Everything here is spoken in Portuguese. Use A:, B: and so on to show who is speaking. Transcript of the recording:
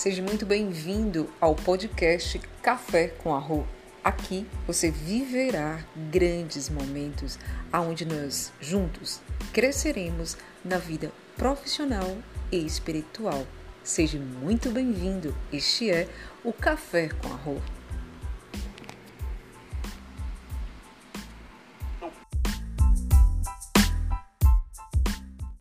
A: Seja muito bem-vindo ao podcast Café com Arroz. Aqui você viverá grandes momentos aonde nós juntos cresceremos na vida profissional e espiritual. Seja muito bem-vindo. Este é o Café com Arroz.